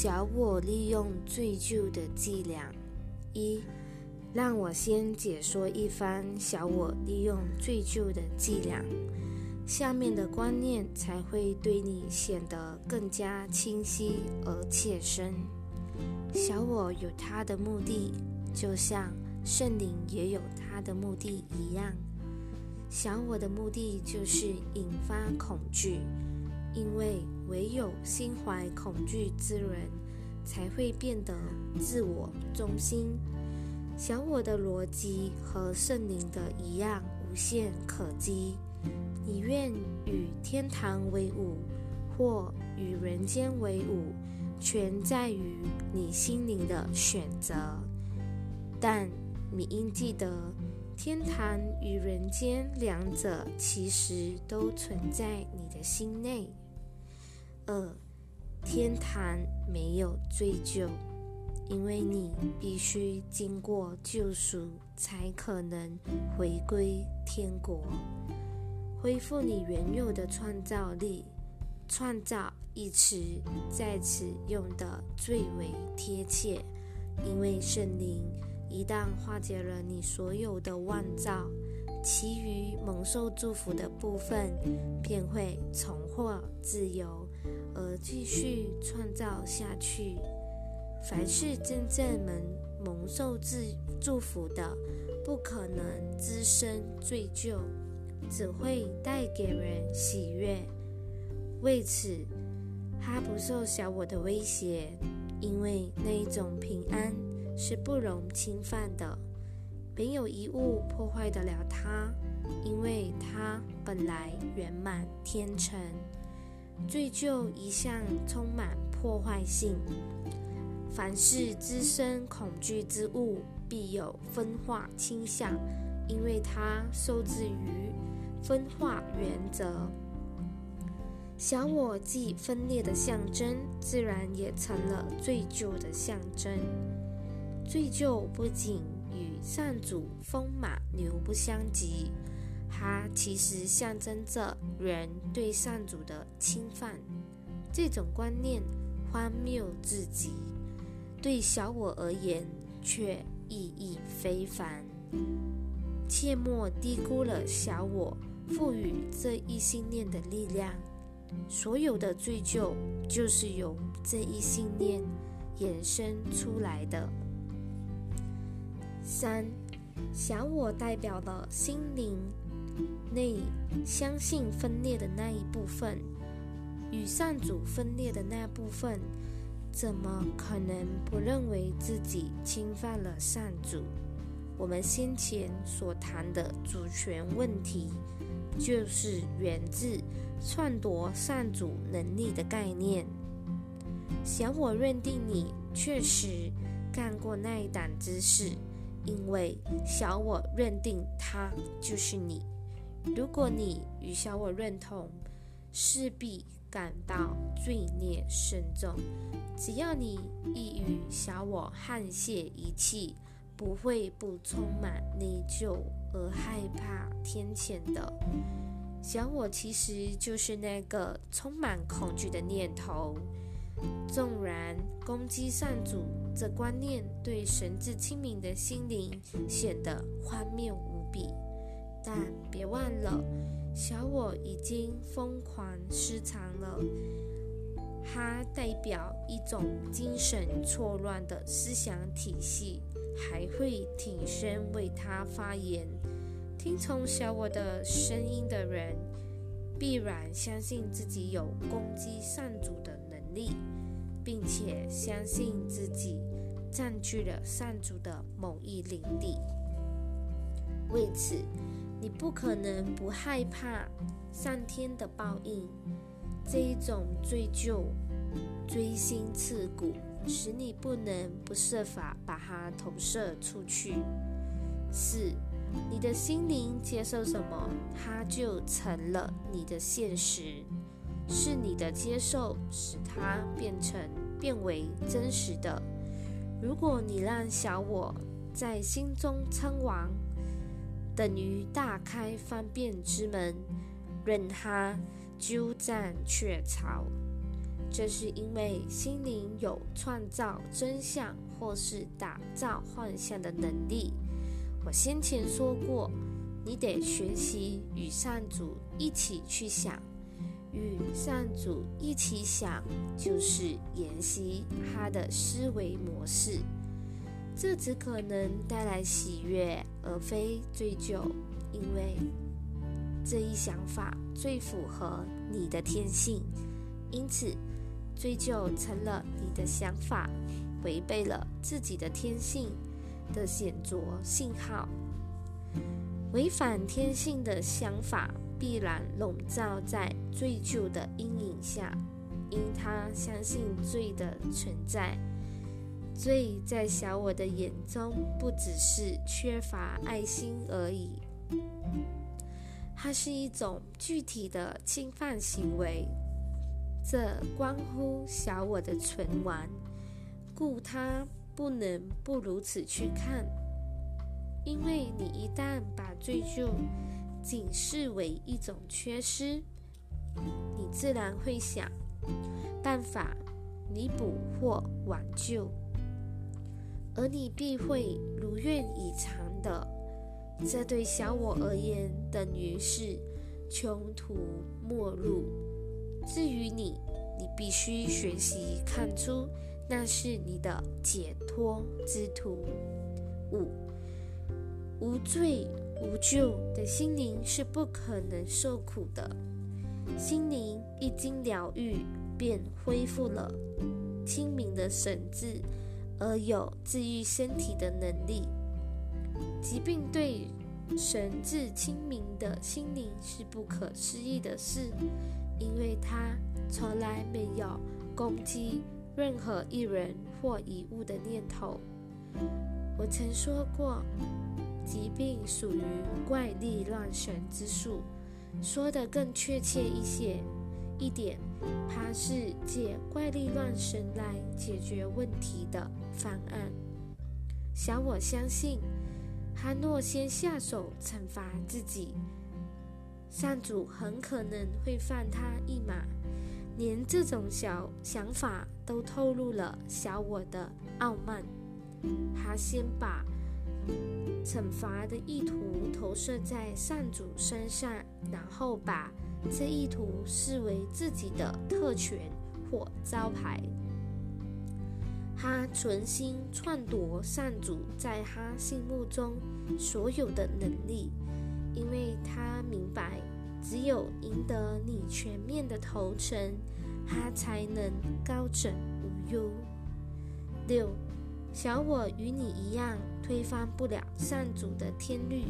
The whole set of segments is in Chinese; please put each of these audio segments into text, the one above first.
小我利用最旧的伎俩。一，让我先解说一番小我利用最旧的伎俩，下面的观念才会对你显得更加清晰而切身。小我有他的目的，就像圣灵也有他的目的一样。小我的目的就是引发恐惧，因为唯有心怀恐惧之人，才会变得自我中心。小我的逻辑和圣灵的一样无限可击。你愿与天堂为伍，或与人间为伍？全在于你心灵的选择，但你应记得，天堂与人间两者其实都存在你的心内。二，天堂没有追究，因为你必须经过救赎，才可能回归天国，恢复你原有的创造力。创造一词在此用的最为贴切，因为圣灵一旦化解了你所有的妄造，其余蒙受祝福的部分便会重获自由，而继续创造下去。凡是真正蒙蒙受自祝福的，不可能滋生罪疚，只会带给人喜悦。为此，他不受小我的威胁，因为那一种平安是不容侵犯的，没有一物破坏得了它，因为它本来圆满天成。罪疚一向充满破坏性，凡是滋生恐惧之物，必有分化倾向，因为它受制于分化原则。小我既分裂的象征，自然也成了罪疚的象征。罪疚不仅与上主风马牛不相及，它其实象征着人对上主的侵犯。这种观念荒谬至极，对小我而言却意义非凡。切莫低估了小我赋予这一信念的力量。所有的罪疚，就是由这一信念衍生出来的。三，小我代表了心灵内相信分裂的那一部分，与上主分裂的那部分，怎么可能不认为自己侵犯了上主？我们先前所谈的主权问题。就是源自篡夺上主能力的概念。小我认定你确实干过那一档之事，因为小我认定他就是你。如果你与小我认同，势必感到罪孽深重。只要你一与小我沆瀣一气，不会不充满内疚。而害怕天谴的小我，其实就是那个充满恐惧的念头。纵然攻击上主这观念对神智清明的心灵显得荒谬无比，但别忘了，小我已经疯狂失常了。它代表一种精神错乱的思想体系。还会挺身为它发言，听从小我的声音的人，必然相信自己有攻击上主的能力，并且相信自己占据了上主的某一领地。为此，你不可能不害怕上天的报应。这一种追究，锥心刺骨。使你不能不设法把它投射出去。四，你的心灵接受什么，它就成了你的现实。是你的接受使它变成变为真实的。如果你让小我在心中称王，等于大开方便之门，任它鸠占鹊巢。这是因为心灵有创造真相或是打造幻象的能力。我先前说过，你得学习与上主一起去想，与上主一起想，就是研习他的思维模式。这只可能带来喜悦，而非追究，因为这一想法最符合你的天性。因此，追究成了你的想法违背了自己的天性的显着信号。违反天性的想法必然笼罩在追究的阴影下，因他相信罪的存在。罪在小我的眼中，不只是缺乏爱心而已，它是一种具体的侵犯行为，这关乎小我的存亡，故它不能不如此去看。因为你一旦把追究仅视为一种缺失，你自然会想办法弥补或挽救。而你必会如愿以偿的，这对小我而言等于是穷途末路。至于你，你必须学习看出那是你的解脱之途。五无罪无救的心灵是不可能受苦的，心灵一经疗愈，便恢复了清明的神智。而有治愈身体的能力。疾病对神智清明的心灵是不可思议的事，因为他从来没有攻击任何一人或一物的念头。我曾说过，疾病属于怪力乱神之术。说得更确切一些。一点，它是借怪力乱神来解决问题的方案。小我相信，哈诺先下手惩罚自己，上主很可能会放他一马。连这种小想法都透露了小我的傲慢。他先把惩罚的意图投射在上主身上，然后把。这意图视为自己的特权或招牌，他存心篡夺上主在他心目中所有的能力，因为他明白，只有赢得你全面的投诚，他才能高枕无忧。六，小我与你一样推翻不了上主的天律，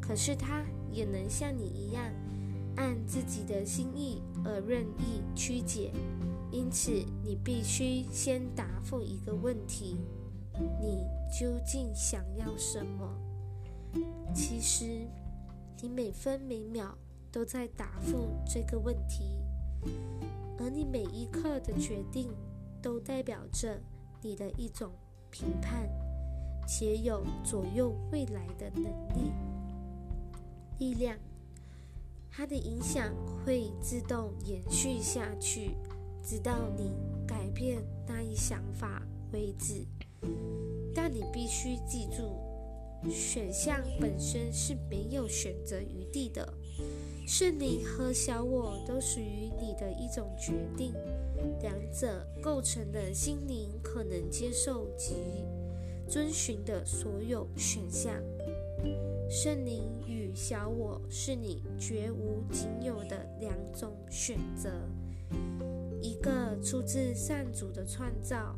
可是他也能像你一样。按自己的心意而任意曲解，因此你必须先答复一个问题：你究竟想要什么？其实，你每分每秒都在答复这个问题，而你每一刻的决定都代表着你的一种评判，且有左右未来的能力、力量。它的影响会自动延续下去，直到你改变那一想法为止。但你必须记住，选项本身是没有选择余地的。圣灵和小我都属于你的一种决定，两者构成的心灵可能接受及遵循的所有选项。圣灵与小我是你绝无仅有的两种选择，一个出自上主的创造，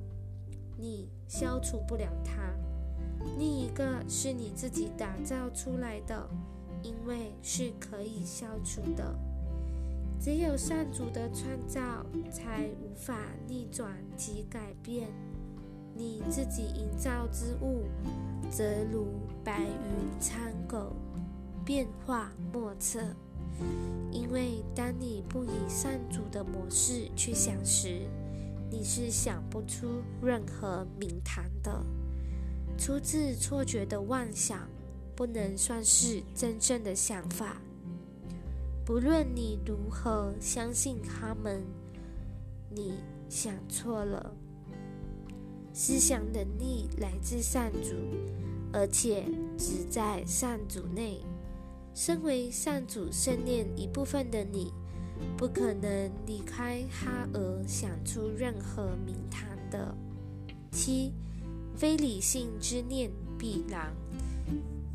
你消除不了它；另一个是你自己打造出来的，因为是可以消除的。只有上主的创造才无法逆转及改变，你自己营造之物。则如白云苍狗，变化莫测。因为当你不以上主的模式去想时，你是想不出任何名堂的。出自错觉的妄想，不能算是真正的想法。不论你如何相信他们，你想错了。思想能力来自上主，而且只在上主内。身为上主圣殿一部分的你，不可能离开哈而想出任何名堂的。七，非理性之念必然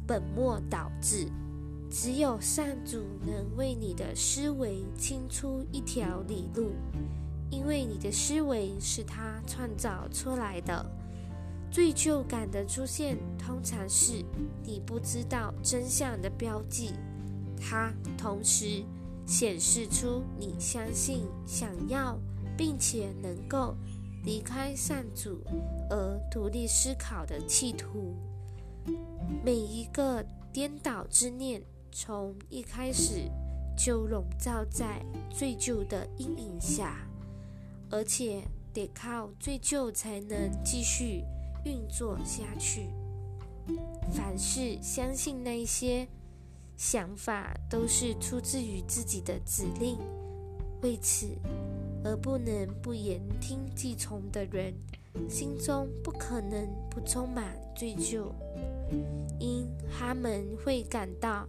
本末倒置。只有上主能为你的思维清出一条理路，因为你的思维是他创造出来的。罪疚感的出现，通常是你不知道真相的标记。它同时显示出你相信、想要，并且能够离开上主而独立思考的企图。每一个颠倒之念。从一开始就笼罩在罪疚的阴影下，而且得靠罪疚才能继续运作下去。凡是相信那些想法都是出自于自己的指令，为此而不能不言听计从的人，心中不可能不充满罪疚，因他们会感到。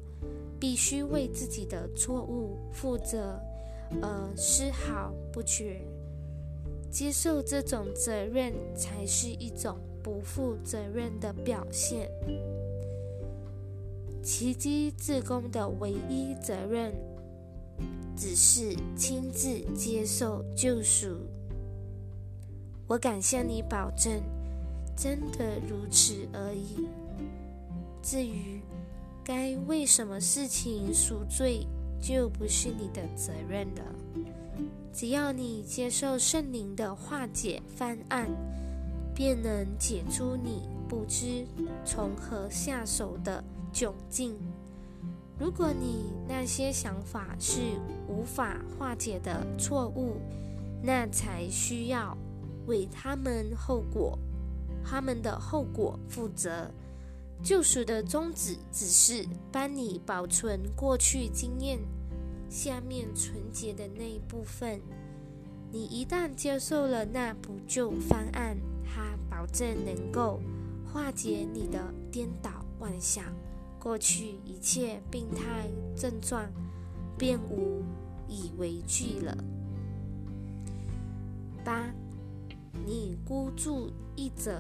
必须为自己的错误负责，而丝毫不觉接受这种责任，才是一种不负责任的表现。奇迹自宫的唯一责任，只是亲自接受救赎。我敢向你保证，真的如此而已。至于，该为什么事情赎罪，就不是你的责任了。只要你接受圣灵的化解方案，便能解出你不知从何下手的窘境。如果你那些想法是无法化解的错误，那才需要为他们后果、他们的后果负责。救赎的宗旨只是帮你保存过去经验下面纯洁的那一部分。你一旦接受了那补救方案，它保证能够化解你的颠倒妄想，过去一切病态症状便无以为惧了。八，你孤注一掷，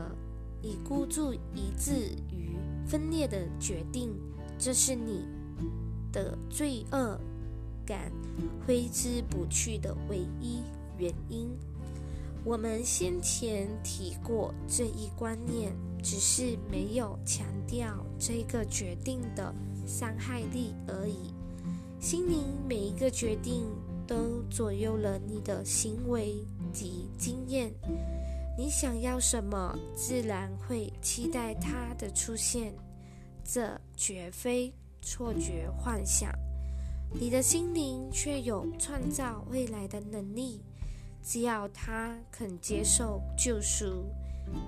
你孤注一掷于。分裂的决定，这是你的罪恶感挥之不去的唯一原因。我们先前提过这一观念，只是没有强调这个决定的伤害力而已。心灵每一个决定都左右了你的行为及经验。你想要什么，自然会期待它的出现。这绝非错觉幻想。你的心灵却有创造未来的能力。只要他肯接受救赎，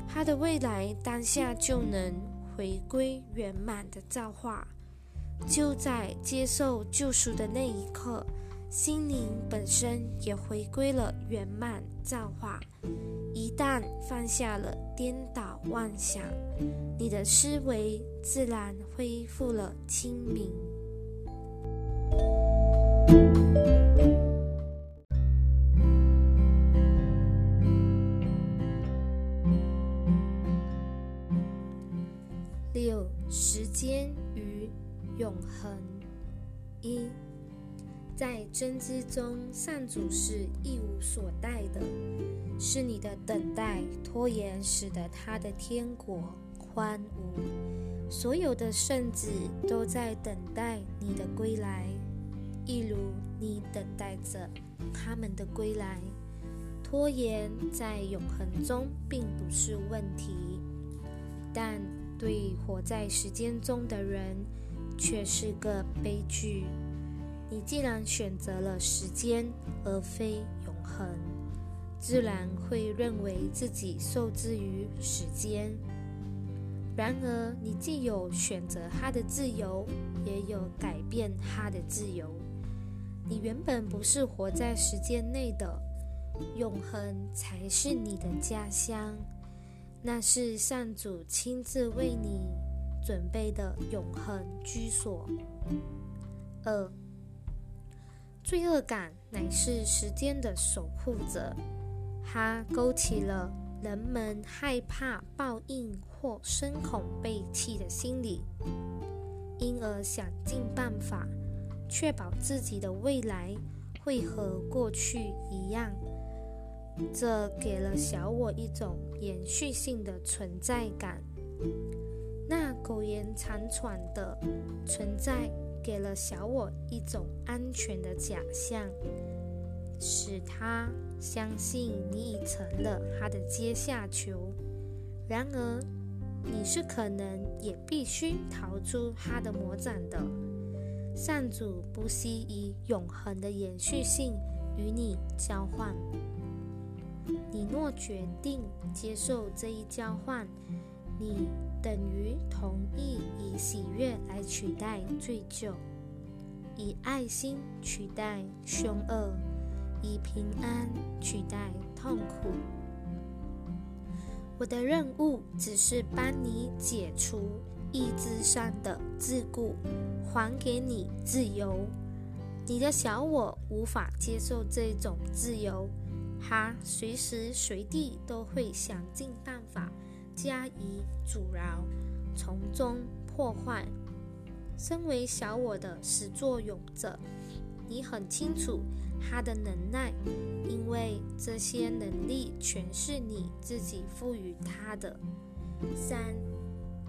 他的未来当下就能回归圆满的造化。就在接受救赎的那一刻。心灵本身也回归了圆满造化。一旦放下了颠倒妄想，你的思维自然恢复了清明。时间与永恒。一。在真知中，上主是一无所待的，是你的等待拖延，使得他的天国荒芜。所有的圣子都在等待你的归来，一如你等待着他们的归来。拖延在永恒中并不是问题，但对活在时间中的人却是个悲剧。你既然选择了时间而非永恒，自然会认为自己受制于时间。然而，你既有选择它的自由，也有改变它的自由。你原本不是活在时间内的，永恒才是你的家乡，那是上主亲自为你准备的永恒居所。二，罪恶感乃是时间的守护者，它勾起了人们害怕报应或深恐被弃的心理，因而想尽办法确保自己的未来会和过去一样。这给了小我一种延续性的存在感。那苟延残喘的存在，给了小我一种安全的假象，使他相信你已成了他的阶下囚。然而，你是可能也必须逃出他的魔掌的。上主不惜以永恒的延续性与你交换。你若决定接受这一交换，你等于同意以喜悦来取代罪疚，以爱心取代凶恶，以平安取代痛苦。我的任务只是帮你解除意志上的桎梏，还给你自由。你的小我无法接受这种自由。他随时随地都会想尽办法加以阻挠，从中破坏。身为小我的始作俑者，你很清楚他的能耐，因为这些能力全是你自己赋予他的。三，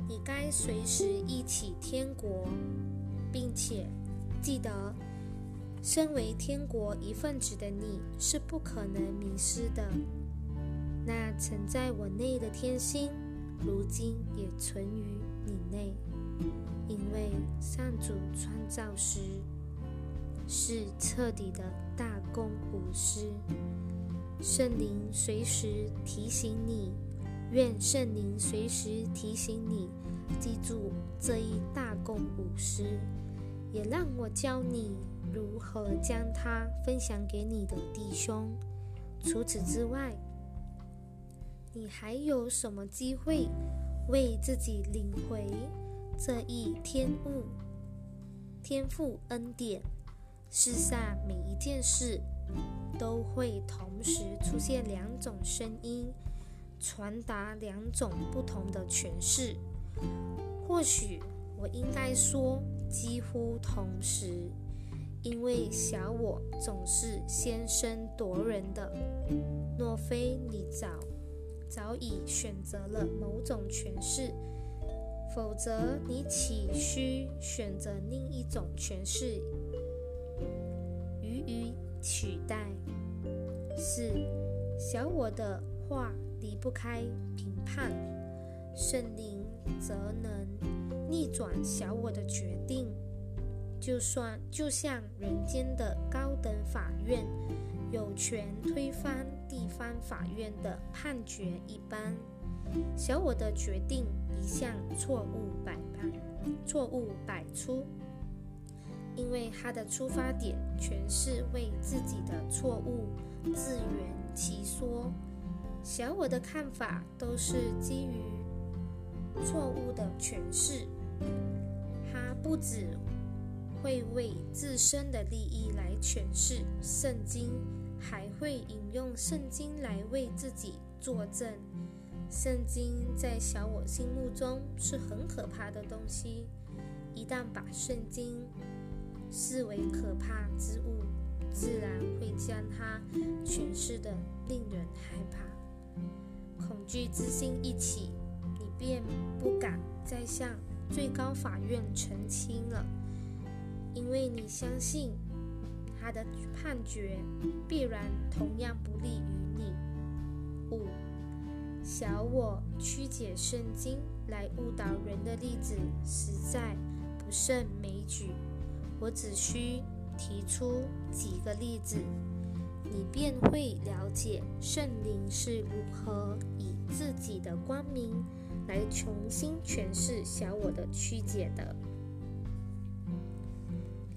你该随时忆起天国，并且记得。身为天国一份子的你，是不可能迷失的。那存在我内的天心，如今也存于你内，因为上主创造时是彻底的大公无私。圣灵随时提醒你，愿圣灵随时提醒你，记住这一大公无私，也让我教你。如何将它分享给你的弟兄？除此之外，你还有什么机会为自己领回这一天物、天赋恩典？世上每一件事都会同时出现两种声音，传达两种不同的诠释。或许我应该说，几乎同时。因为小我总是先声夺人的，若非你早早已选择了某种诠释，否则你岂需选择另一种诠释予以取代？四小我的话离不开评判，圣灵则能逆转小我的决定。就算就像人间的高等法院有权推翻地方法院的判决一般，小我的决定一向错误百般，错误百出，因为他的出发点全是为自己的错误自圆其说。小我的看法都是基于错误的诠释，他不止。会为自身的利益来诠释圣经，还会引用圣经来为自己作证。圣经在小我心目中是很可怕的东西，一旦把圣经视为可怕之物，自然会将它诠释的令人害怕。恐惧之心一起，你便不敢再向最高法院澄清了。因为你相信他的判决必然同样不利于你。五，小我曲解圣经来误导人的例子实在不胜枚举。我只需提出几个例子，你便会了解圣灵是如何以自己的光明来重新诠释小我的曲解的。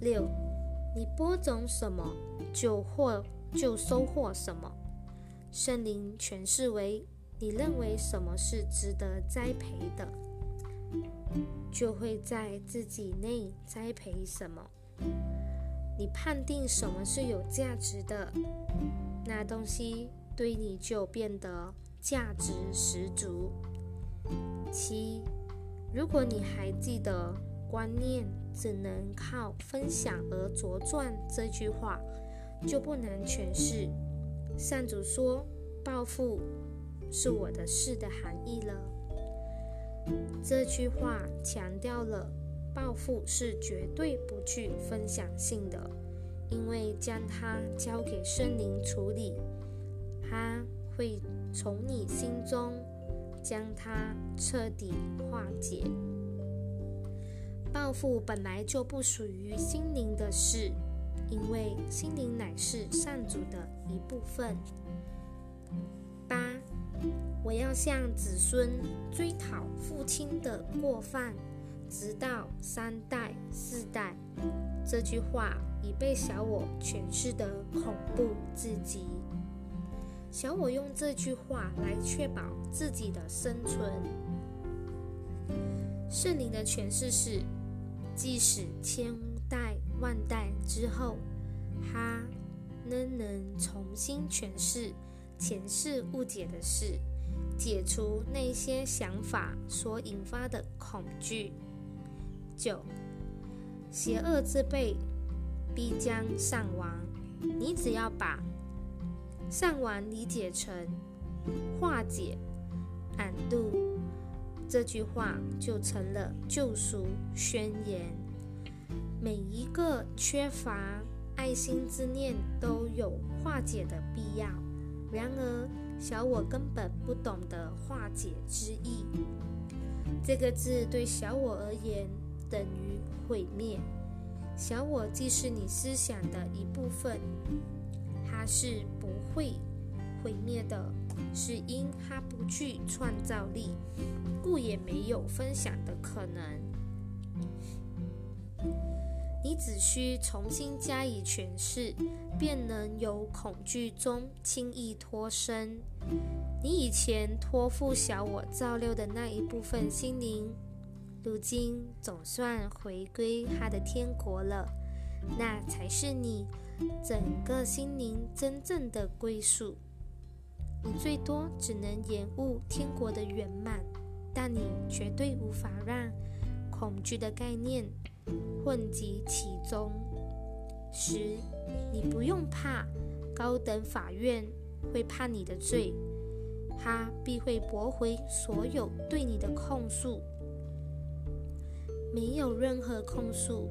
六，你播种什么，就获就收获什么。圣灵诠释为：你认为什么是值得栽培的，就会在自己内栽培什么。你判定什么是有价值的，那东西对你就变得价值十足。七，如果你还记得“观念只能靠分享而茁壮”这句话，就不难诠释上主说“报复是我的事”的含义了。这句话强调了报复是绝对不具分享性的，因为将它交给圣灵处理，它会从你心中。将它彻底化解。报复本来就不属于心灵的事，因为心灵乃是上主的一部分。八，我要向子孙追讨父亲的过犯，直到三代四代。这句话已被小我诠释的恐怖至极。小我用这句话来确保自己的生存。圣灵的诠释是：即使千代万代之后，他仍能重新诠释前世误解的事，解除那些想法所引发的恐惧。九，邪恶之辈必将上亡。你只要把。上亡理解成化解、安度这句话就成了救赎宣言。每一个缺乏爱心之念都有化解的必要。然而，小我根本不懂得化解之意。这个字对小我而言等于毁灭。小我既是你思想的一部分。它是不会毁灭的，是因它不具创造力，故也没有分享的可能。你只需重新加以诠释，便能由恐惧中轻易脱身。你以前托付小我照料的那一部分心灵，如今总算回归他的天国了，那才是你。整个心灵真正的归宿，你最多只能延误天国的圆满，但你绝对无法让恐惧的概念混及其中。十，你不用怕高等法院会判你的罪，他必会驳回所有对你的控诉，没有任何控诉。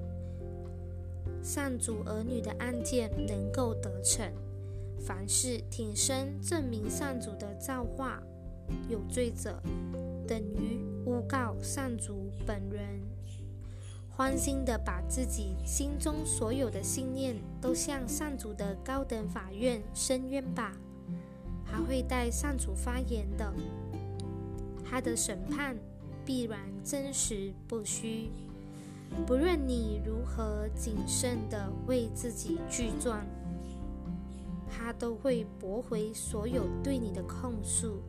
上主儿女的案件能够得逞，凡是挺身证明上主的造化有罪者，等于诬告上主本人。欢心的把自己心中所有的信念都向上主的高等法院申冤吧，还会带上主发言的，他的审判必然真实不虚。不论你如何谨慎地为自己具状，他都会驳回所有对你的控诉。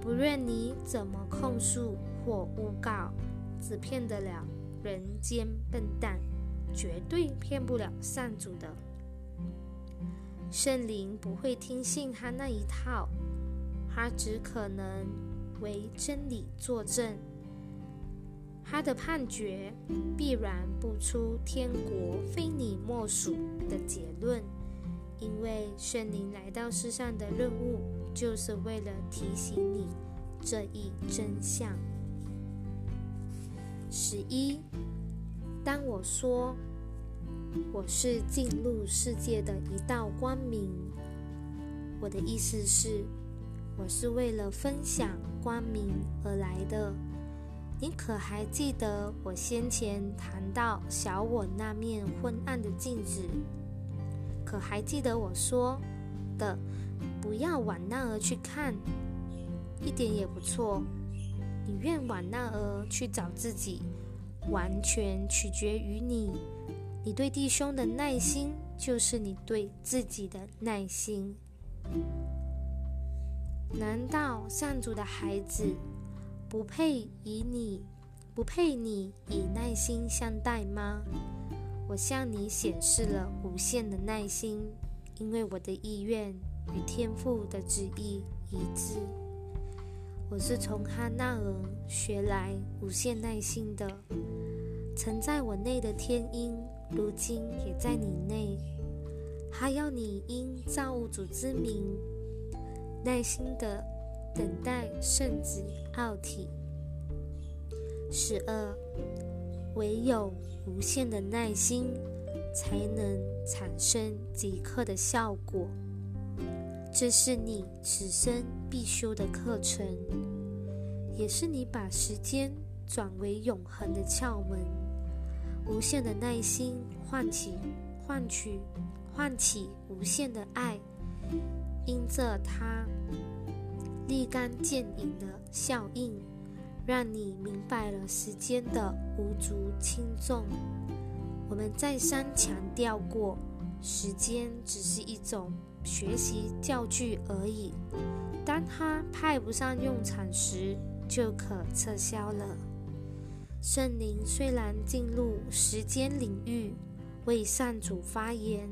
不论你怎么控诉或诬告，只骗得了人间笨蛋，绝对骗不了善主的。圣灵不会听信他那一套，他只可能为真理作证。他的判决必然不出天国非你莫属的结论，因为圣灵来到世上的任务，就是为了提醒你这一真相。十一，当我说我是进入世界的一道光明，我的意思是，我是为了分享光明而来的。你可还记得我先前谈到小我那面昏暗的镜子？可还记得我说的不要往那儿去看？一点也不错。你愿往那儿去找自己，完全取决于你。你对弟兄的耐心，就是你对自己的耐心。难道上主的孩子不配以你不配你以耐心相待吗？我向你显示了无限的耐心，因为我的意愿与天父的旨意一致。我是从哈纳尔学来无限耐心的。曾在我内的天鹰，如今也在你内。还要你因造物主之名，耐心的等待圣子奥体。十二，唯有无限的耐心，才能产生即刻的效果。这是你此生必修的课程，也是你把时间转为永恒的窍门。无限的耐心唤起、换取、唤起无限的爱，因着它立竿见影的效应，让你明白了时间的无足轻重。我们再三强调过，时间只是一种。学习教具而已，当它派不上用场时，就可撤销了。圣灵虽然进入时间领域为上主发言，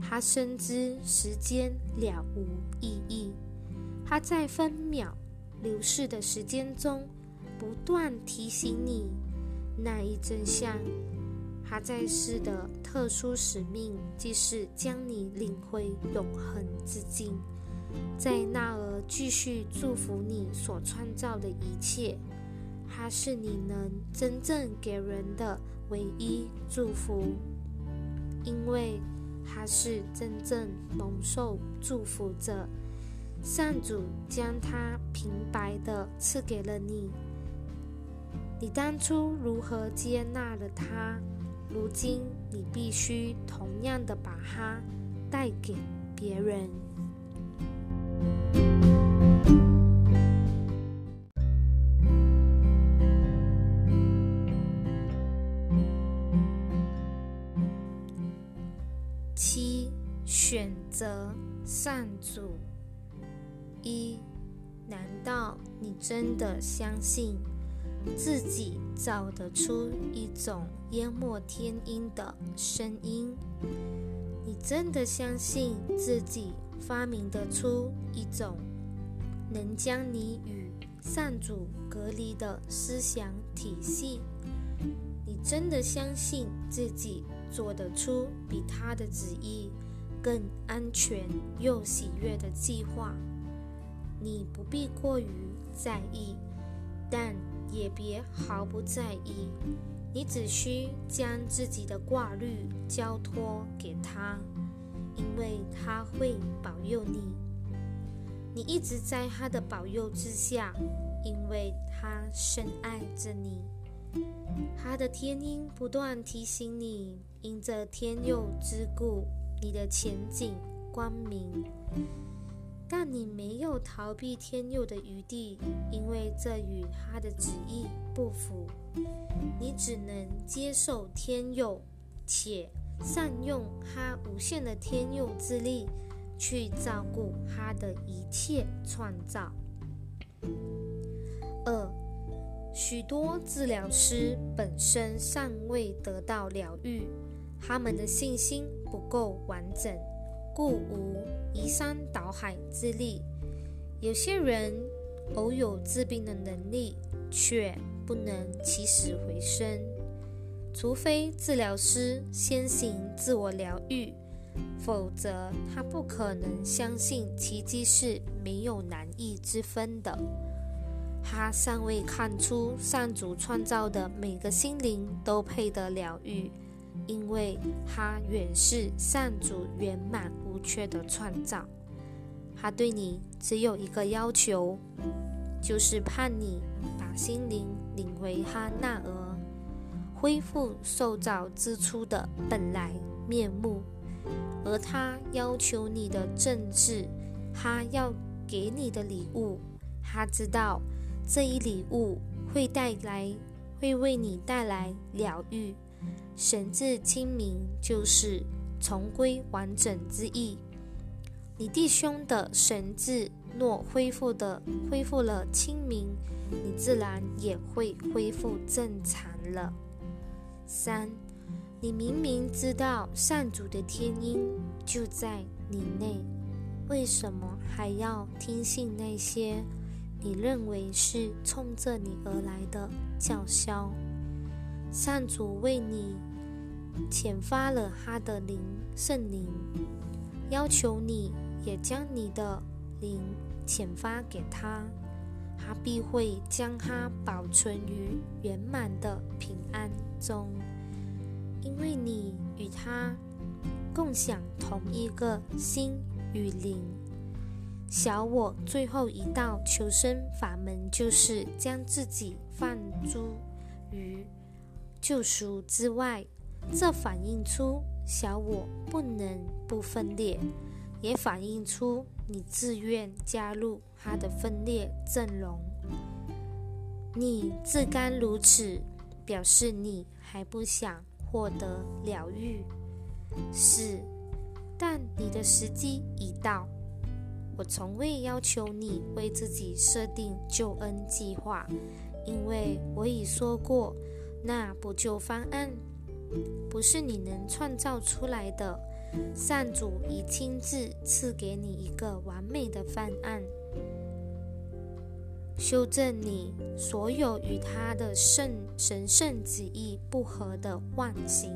他深知时间了无意义。他在分秒流逝的时间中，不断提醒你那一真相。他在世的特殊使命，即是将你领回永恒之境，在那儿继续祝福你所创造的一切。他是你能真正给人的唯一祝福，因为他是真正蒙受祝福者。上主将他平白的赐给了你，你当初如何接纳了他？如今，你必须同样的把它带给别人。七，选择上主。一，难道你真的相信？自己造得出一种淹没天音的声音，你真的相信自己发明得出一种能将你与上主隔离的思想体系？你真的相信自己做得出比他的旨意更安全又喜悦的计划？你不必过于在意，但。也别毫不在意，你只需将自己的挂虑交托给他，因为他会保佑你。你一直在他的保佑之下，因为他深爱着你。他的天音不断提醒你，因着天佑之故，你的前景光明。但你没有逃避天佑的余地，因为这与他的旨意不符。你只能接受天佑，且善用他无限的天佑之力去照顾他的一切创造。二，许多治疗师本身尚未得到疗愈，他们的信心不够完整。故无移山倒海之力。有些人偶有治病的能力，却不能起死回生，除非治疗师先行自我疗愈，否则他不可能相信奇迹是没有难易之分的。他尚未看出上主创造的每个心灵都配得疗愈。因为他远是上主圆满无缺的创造，他对你只有一个要求，就是盼你把心灵领回哈纳尔，恢复受造之初的本来面目。而他要求你的政治，他要给你的礼物，他知道这一礼物会带来，会为你带来疗愈。神志清明就是重归完整之意。你弟兄的神志若恢复的恢复了清明，你自然也会恢复正常了。三，你明明知道善主的天音就在你内，为什么还要听信那些你认为是冲着你而来的叫嚣？上主为你遣发了他的灵圣灵，要求你也将你的灵遣发给他，他必会将它保存于圆满的平安中，因为你与他共享同一个心与灵。小我最后一道求生法门，就是将自己放诸于。救赎之外，这反映出小我不能不分裂，也反映出你自愿加入他的分裂阵容。你自甘如此，表示你还不想获得疗愈。是，但你的时机已到。我从未要求你为自己设定救恩计划，因为我已说过。那补救方案不是你能创造出来的，善主已亲自赐给你一个完美的方案，修正你所有与他的圣神圣旨意不合的妄行。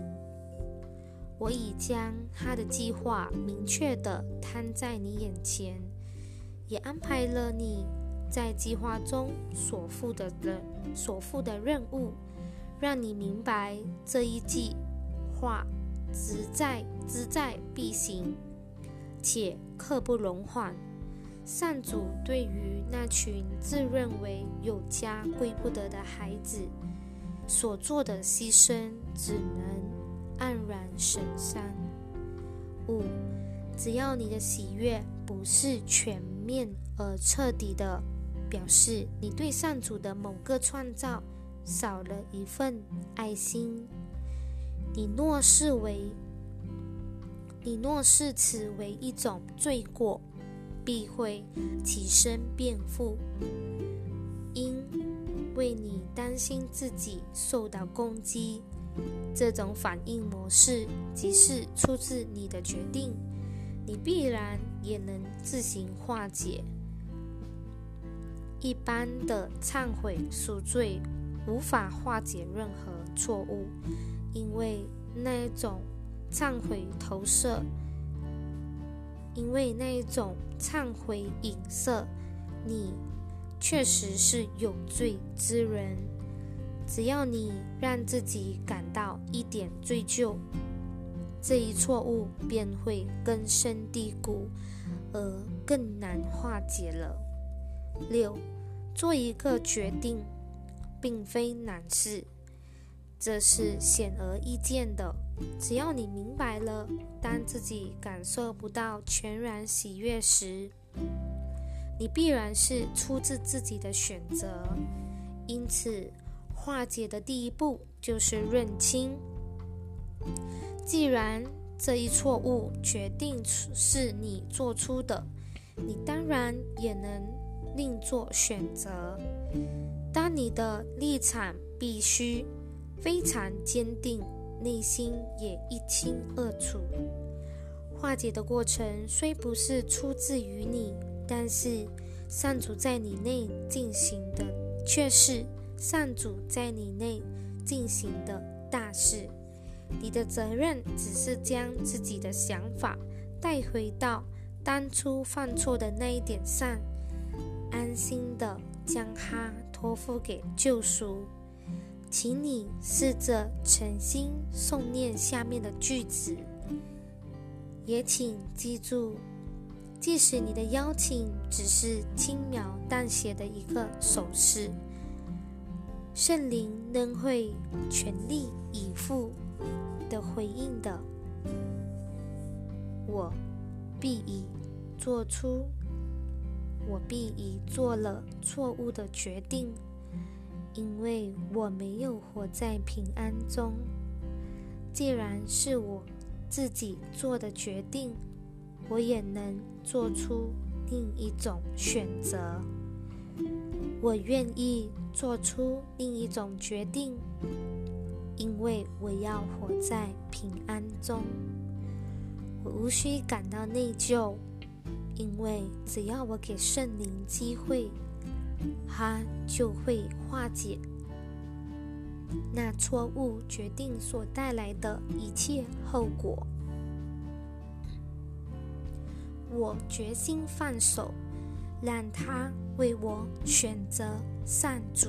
我已将他的计划明确地摊在你眼前，也安排了你在计划中所负的人所负的任务。让你明白这一计划只在只在必行，且刻不容缓。善主对于那群自认为有家归不得的孩子所做的牺牲，只能黯然神伤。五，只要你的喜悦不是全面而彻底的，表示你对善主的某个创造。少了一份爱心，你若视为，你若视此为一种罪过，必会起身辩护。因为你担心自己受到攻击，这种反应模式即是出自你的决定，你必然也能自行化解。一般的忏悔赎罪。无法化解任何错误，因为那一种忏悔投射，因为那一种忏悔影射，你确实是有罪之人。只要你让自己感到一点罪疚，这一错误便会根深蒂固，而更难化解了。六，做一个决定。并非难事，这是显而易见的。只要你明白了，当自己感受不到全然喜悦时，你必然是出自自己的选择。因此，化解的第一步就是认清：既然这一错误决定是你做出的，你当然也能另做选择。当你的立场必须非常坚定，内心也一清二楚。化解的过程虽不是出自于你，但是上主在你内进行的却是上主在你内进行的大事。你的责任只是将自己的想法带回到当初犯错的那一点上，安心的将它。托付给救赎，请你试着诚心诵念下面的句子，也请记住，即使你的邀请只是轻描淡写的一个手势，圣灵仍会全力以赴的回应的。我必已做出。我必已做了错误的决定，因为我没有活在平安中。既然是我自己做的决定，我也能做出另一种选择。我愿意做出另一种决定，因为我要活在平安中。我无需感到内疚，因为只要我给圣灵机会，他就会化解那错误决定所带来的一切后果。我决心放手。让他为我选择善主。